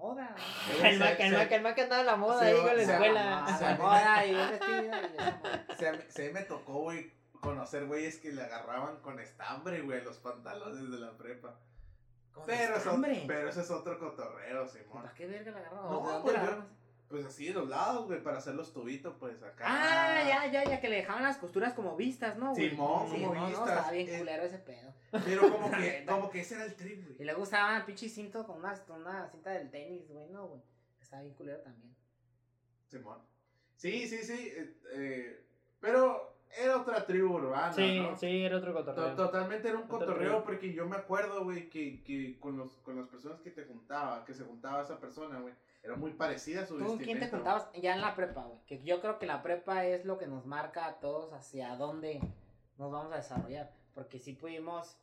moda, El Maca, el Maca, el Maca andaba a la moda ahí va- con la escuela. La, se moda y vestido. Se, me tocó, güey, conocer güeyes que le agarraban con estambre, güey, los pantalones de la prepa. Con Pero eso, estambre. pero ese es otro cotorreo, Simón. ¿Para qué verga la agarraron? No, ¿De dónde pues la yo-? Pues así de los lados, güey, para hacer los tubitos, pues acá. Ah, ya, ya, ya, que le dejaban las costuras como vistas, ¿no? güey? Simón, como Simón, no, vistas. estaba bien Eh, culero ese pedo. Pero como que, como que ese era el trip, Y güey. luego usaban pinche cinto con una, con una cinta del tenis, güey, no, güey. Estaba bien culero también. Simón. Sí, sí, sí. eh, eh, pero era otra tribu urbana, Sí, ¿no? sí, era otro To- cotorreo. Totalmente era un Otro cotorreo porque yo me acuerdo, güey, que, que con, los, con las personas que te juntaba, que se juntaba esa persona, güey, era muy parecida a su ¿Tú quién te juntabas? Ya en la prepa, güey. Que yo creo que la prepa es lo que nos marca a todos hacia dónde nos vamos a desarrollar. Porque si pudimos,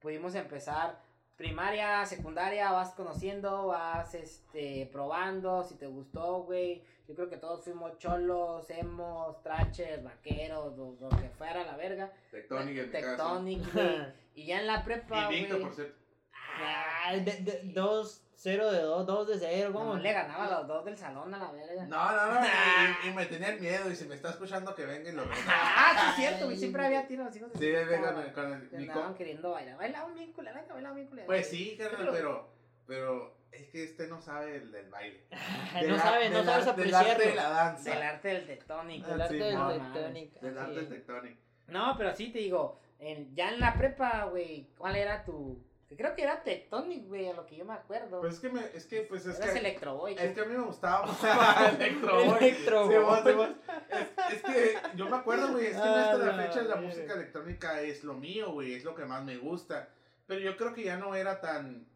pudimos empezar primaria, secundaria, vas conociendo, vas este, probando, si te gustó, güey. Yo creo que todos fuimos cholos, emos, traches, vaqueros, lo, lo que fuera la verga. Tectonic en. Tectonic, güey. Y ya en la prepa, güey. por cierto. Ah, de, de, dos, cero de dos, dos de cero, ¿cómo? No, le ganaba a los dos del salón a la verga. No, no, no. y, y me tenían miedo. Y si me está escuchando, que venga y lo venga. Ah, sí es cierto, güey. Siempre había tiros de Sí, venga con el, con el Que comp- queriendo bailar. Bailaban bien culera, bailaban bien culera. Pues sí, carnal, Pero- pero, pero es que este no sabe el del baile. no Del sabe, no del sabes ar- Del arte de apreciarlo. la danza. Del arte del tectónico. El arte del no, tectonic. Del así arte del es. tectonic. No, pero sí te digo, en, ya en la prepa, güey, ¿cuál era tu...? Creo que era Tectonic, güey, a lo que yo me acuerdo. Pues es que, me, es que, pues es Eras que... Electroboy. Es que a mí me gustaba mucho Electro Sí, vos, sí, vos. Es, es que yo me acuerdo, güey, es que Ah, hasta la la fecha la música electrónica es lo mío, güey, es lo que más me gusta. Pero yo creo que ya no era tan,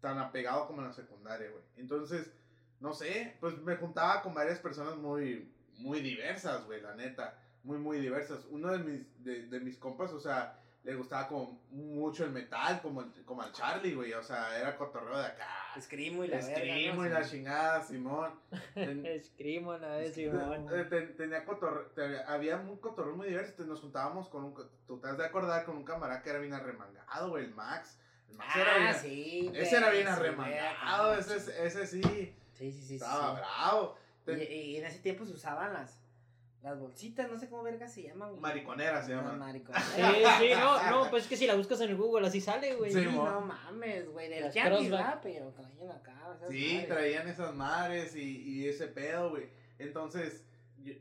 tan apegado como en la secundaria, güey. Entonces, no sé, pues me juntaba con varias personas muy, muy diversas, güey, la neta. Muy, muy diversas. Uno de mis, de, de mis compas, o sea, le gustaba como mucho el metal, como, el- como al Charlie, güey. O sea, era cotorreo de acá. Escrimo y la. Escrimo y la chingada, Simón. Ten- Escrimo la vez, Simón. ten- tenía cotorre- te- había un cotorreo muy diverso. Nos juntábamos con un. Tú te has de acordar con un camarada que era bien arremangado, güey, el Max. El Max era Ah, bien. sí. ese era bien arremangado. Ese, sí. ese sí. Sí, sí, sí. Estaba sí. bravo. Y, y en ese tiempo se usaban las, las bolsitas, no sé cómo verga se llaman. güey. Mariconera se Las llama. mariconeras. Sí, sí, no, no, pues es que si la buscas en el Google así sale, güey. Sí, no mames, güey, del Yankee. ¿verdad? Pero traían acá. esas Sí, madres. traían esas madres y, y ese pedo, güey. Entonces, yo-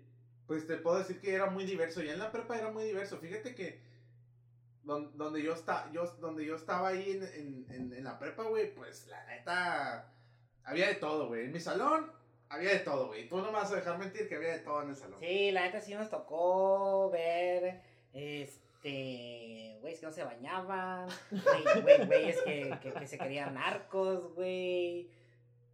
pues te puedo decir que era muy diverso. Ya en la prepa era muy diverso. Fíjate que don- donde yo, está, yo, donde yo estaba ahí en, en, en, en la prepa, güey, pues la neta, había de todo, güey. En mi salón había de todo, güey. Tú no me vas a dejar mentir que había de todo en el salón. Sí, la neta sí nos tocó ver, este, güeyes que no se bañaban, güey, güey, güeyes que, que, que se querían narcos, güey.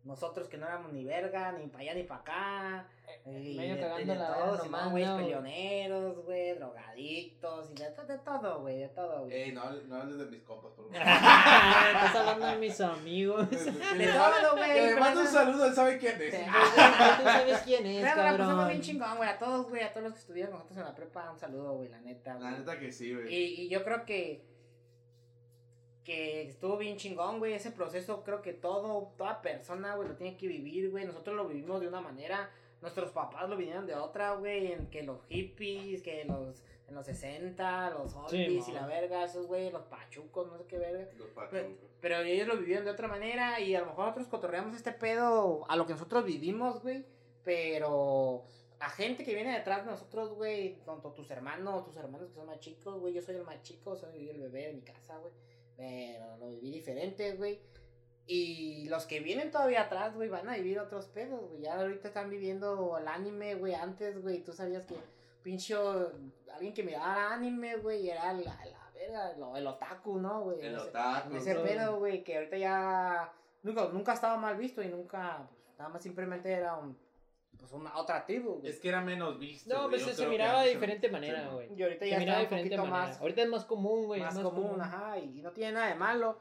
Nosotros que no éramos ni verga, ni para allá ni para acá. Y medio de- cagando de la todo, verga Simón, nomás, güeyes ¿no, güey? peleoneros, güey, drogadictos, y de, to- de todo, güey, de todo, güey. Ey, no, no hables de mis compas, por favor. Estás hablando de mis amigos. De todo, güey. Que le mando un saludo, él sabe quién es. Sí. Tú sabes quién es, Pero la pasamos cabrón. bien chingón, güey, a todos, güey, a todos los que estuvieron con nosotros en la prepa, un saludo, güey, la neta, La güey. neta que sí, güey. Y, y yo creo que que estuvo bien chingón, güey, ese proceso creo que todo, toda persona, güey, lo tiene que vivir, güey, nosotros lo vivimos de una manera, nuestros papás lo vivieron de otra, güey, en que los hippies, que los, en los 60, los oldies y la verga, esos, güey, los pachucos, no sé qué verga, Los pero, pachucos. pero ellos lo vivieron de otra manera y a lo mejor nosotros cotorreamos este pedo a lo que nosotros vivimos, güey, pero a gente que viene detrás de nosotros, güey, tanto tus hermanos, tus hermanos que son más chicos, güey, yo soy el más chico, soy el bebé de mi casa, güey, pero lo viví diferente, güey. Y los que vienen todavía atrás, güey, van a vivir otros pedos, güey. Ya ahorita están viviendo el anime, güey. Antes, güey, tú sabías que pincho, alguien que miraba anime, güey, era la, la verga, lo- el otaku, ¿no, güey? El ese- otaku. ese ¿no? pedo, güey, que ahorita ya nunca, nunca estaba mal visto y nunca, pues, nada más simplemente era un, pues una otra tribu, güey. Es que era menos visto. No, güey, pues se, miraba de diferente manera, güey. Y ahorita Se ya miraba está de un diferente poquito manera. más, Ahorita es más común, güey. más, es común, ajá, y no tiene nada de malo.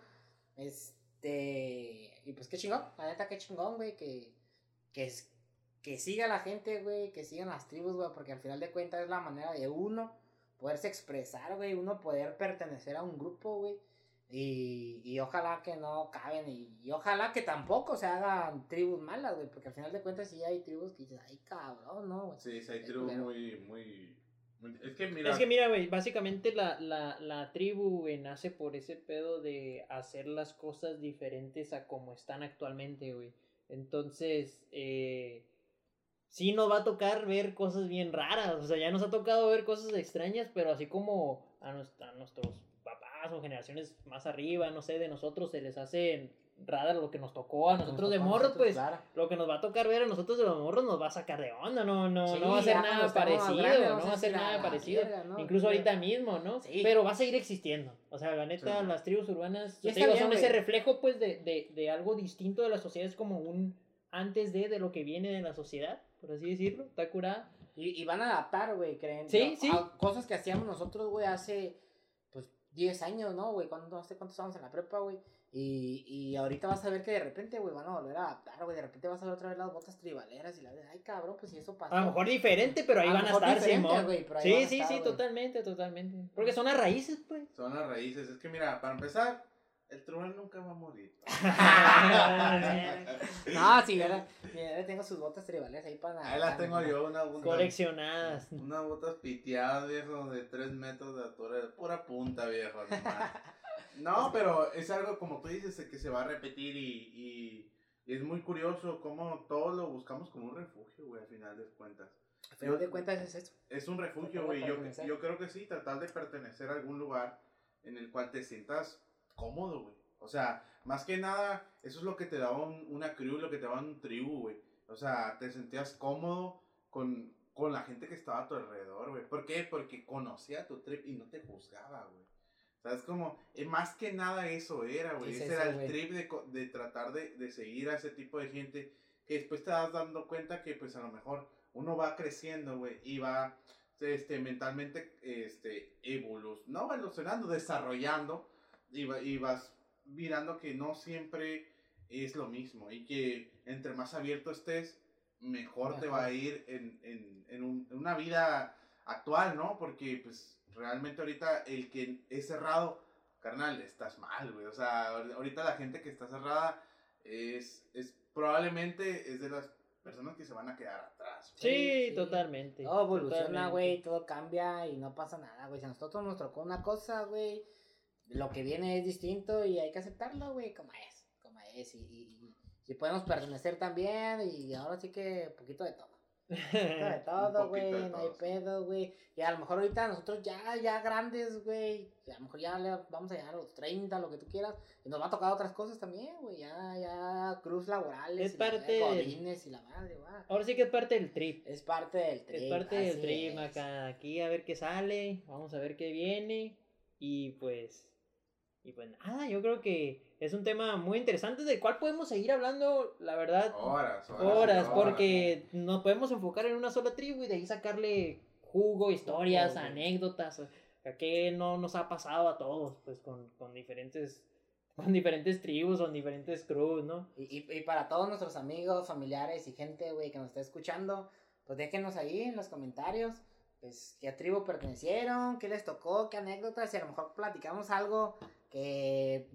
Este, y pues qué chingón, la neta qué chingón, güey, que, que, es- que siga la gente, güey, que sigan las tribus, güey, porque al final de cuentas es la manera de uno poderse expresar, güey, uno poder pertenecer a un grupo, güey. Y, y ojalá que no caben y, y ojalá que tampoco se hagan tribus malas, güey, porque al final de cuentas sí hay tribus que dices, ay cabrón, ¿no? güey?". Sí, sí, hay tribus muy, muy- Es que mira. Es que mira, güey, básicamente la, la, la tribu, nace por ese pedo de hacer las cosas diferentes a como están actualmente, güey. Entonces, eh, sí nos va a tocar ver cosas bien raras. O sea, ya nos ha tocado ver cosas extrañas, pero así como a, nues- a nuestros papás o generaciones más arriba, no sé, de nosotros se les hace rara lo que nos tocó a nosotros de morros, pues claro. lo que nos va a tocar ver a nosotros de los morros nos va a sacar de onda, no, no, Sí, no va a ser nada parecido, grandes, no va a ser nada parecido. Incluso ahorita mismo, ¿no? Sí. Pero va a seguir existiendo. O sea, la neta, las tribus urbanas Y te digo, bien, son ese reflejo, pues, de, de, de algo distinto de la sociedad. Es como un antes de, de lo que viene de la sociedad, por así decirlo. Está curada. Y, y van a adaptar, güey, creen. Sí, no, sí. a cosas que hacíamos nosotros, güey, hace, pues, 10 años, ¿no, güey? Cuando, no sé cuántos estábamos en la prepa, güey. Y, y ahorita vas a ver que de repente, güey, van a volver a adaptar, güey. De repente vas a ver otra vez las botas tribaleras y la verdad, ay, cabrón, pues si eso pasó. A lo mejor diferente, pero ahí A van a estar, Simón. pero ahí Sí, van a sí, estar, sí, totalmente, totalmente. Porque son las raíces, pues. Son las raíces. Es que mira, para empezar, el tribal nunca va a morir. no, sí, le tengo sus botas tribaleras ahí para. Ahí las tengo yo, una, una, Coleccionadas. unas botas piteadas, viejo, de 3 metros de altura, de pura punta, viejo. No, pero es algo como tú dices, que se va a repetir y, y, es muy curioso cómo todos lo buscamos como un refugio, güey, al final de cuentas. Al final de cuentas es eso. Es un refugio, güey. Yo, yo creo que sí, tratar de pertenecer a algún lugar en el cual te sientas cómodo, güey. O sea, más que nada, eso es lo que te daba un- una crew, lo que te daba un tribu, güey. O sea, te sentías cómodo con, con la gente que estaba a tu alrededor, güey. ¿Por qué? Porque conocía tu trip y no te juzgaba, güey. O sea, es como, eh, más que nada eso era, güey. Es Ese era el trip de, de tratar de, de seguir a ese tipo de gente que después te das dando cuenta que, pues, a lo mejor uno va creciendo, güey, y va este, mentalmente este, evolu no evolucionando, desarrollando, y, va- y vas mirando que no siempre es lo mismo, y que entre más abierto estés, mejor, te va a ir en, en, en un- en una vida actual, ¿no? Porque, pues, realmente ahorita el que es cerrado, carnal, estás mal, güey. O sea, ahor- ahorita la gente que está cerrada es, es probablemente es de las personas que se van a quedar atrás. Sí, sí. totalmente. Todo evoluciona, güey, todo cambia y no pasa nada, güey. Si a nosotros nos tocó una cosa, güey, lo que viene es distinto y hay que aceptarlo, güey, como es, como es. Y, y- y si podemos pertenecer también y ahora sí que poquito de todo. de Un todo, poquito güey, de no hay pedo, güey. Y a lo mejor ahorita nosotros ya, ya grandes, güey, a lo mejor ya le vamos a llegar a los 30, lo que tú quieras, y nos va a tocar otras cosas también, güey, ya, ya, cruz laborales, Es y la parte verga, del- y la madre, va. Ahora sí que es parte del trip. Es parte del trip. Es parte del trip es. acá. Aquí a ver qué sale. Vamos a ver qué viene. Y pues. Y pues nada, yo creo que es un tema muy interesante del cual podemos seguir hablando, la verdad, Horas, horas. horas, horas. porque nos podemos enfocar en una sola tribu y de ahí sacarle jugo, historias, Jugo, anécdotas, a qué no nos ha pasado a todos, pues con, con diferentes con diferentes tribus, con diferentes crews, ¿no? Y, y, y para todos nuestros amigos, familiares y gente, güey, que nos está escuchando, pues déjenos ahí en los comentarios, pues, qué tribu pertenecieron, qué les tocó, qué anécdotas, y a lo mejor platicamos algo que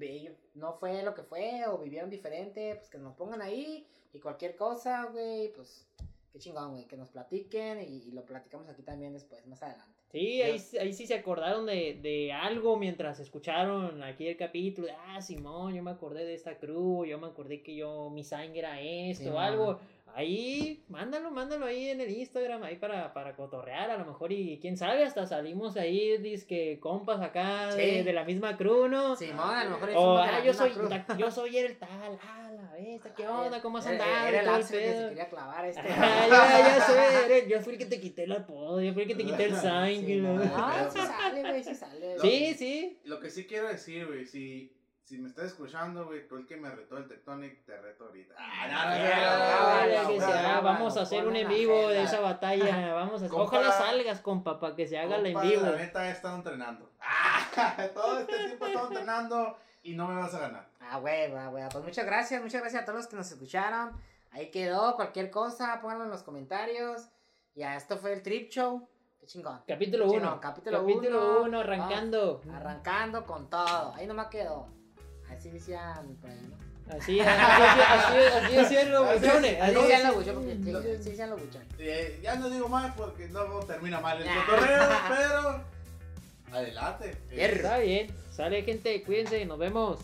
no fue lo que fue, o vivieron diferente, pues que nos pongan ahí, y cualquier cosa, güey, pues, qué chingón, güey, que nos platiquen, y, y lo platicamos aquí también después, más adelante. Sí, ahí, ahí sí se acordaron de, de algo mientras escucharon aquí el capítulo. Ah, Simón, yo me acordé de esta crew, yo me acordé que yo, mi sangre era esto algo. Ahí, mándalo, mándalo ahí en el Instagram, ahí para, para cotorrear a lo mejor y quién sabe, hasta salimos ahí, que compas acá de, Sí. de la misma crew, ¿no? Simón, a lo mejor O, somos de la ah, yo soy, yo soy el tal, ah, la bestia, ¿qué onda? ¿Cómo has andado? Era el que se quería clavar este. Ah, ya, ya sé, yo fui el que te quité el apodo, yo fui el que te quité el sangre. Sí, ¿no? no, Ah, sí sale, güey, sí sale. Sí, sí. Lo que sí quiero decir, güey, si, si me estás escuchando, güey, tú el que me retó el Tectonic, te reto ahorita. Ah, Ah, vamos a hacer un en vivo de esa batalla. Vamos a Compa- Ojalá salgas, compa, para que se haga la en vivo. La neta he estado entrenando. Ah, todo este tiempo he estado entrenando y no me vas a ganar. Ah, güey, güey, güey. Pues muchas gracias, muchas gracias a todos los que nos escucharon. Ahí quedó, cualquier cosa, pónganlo en los comentarios. Ya, esto fue el Trip Show. Qué chingón. Capítulo Sí, 1. no, capítulo Capítulo uno. 1, arrancando. Arrancando con todo. Ahí nomás quedó. Así decían por ahí, ¿no? Así, así, así, así decían los Así- buchones. Así decían los buchones, los ya no digo más porque luego termina mal el cotorreo, pero adelante. Está bien. Sale, gente. Cuídense. Nos vemos.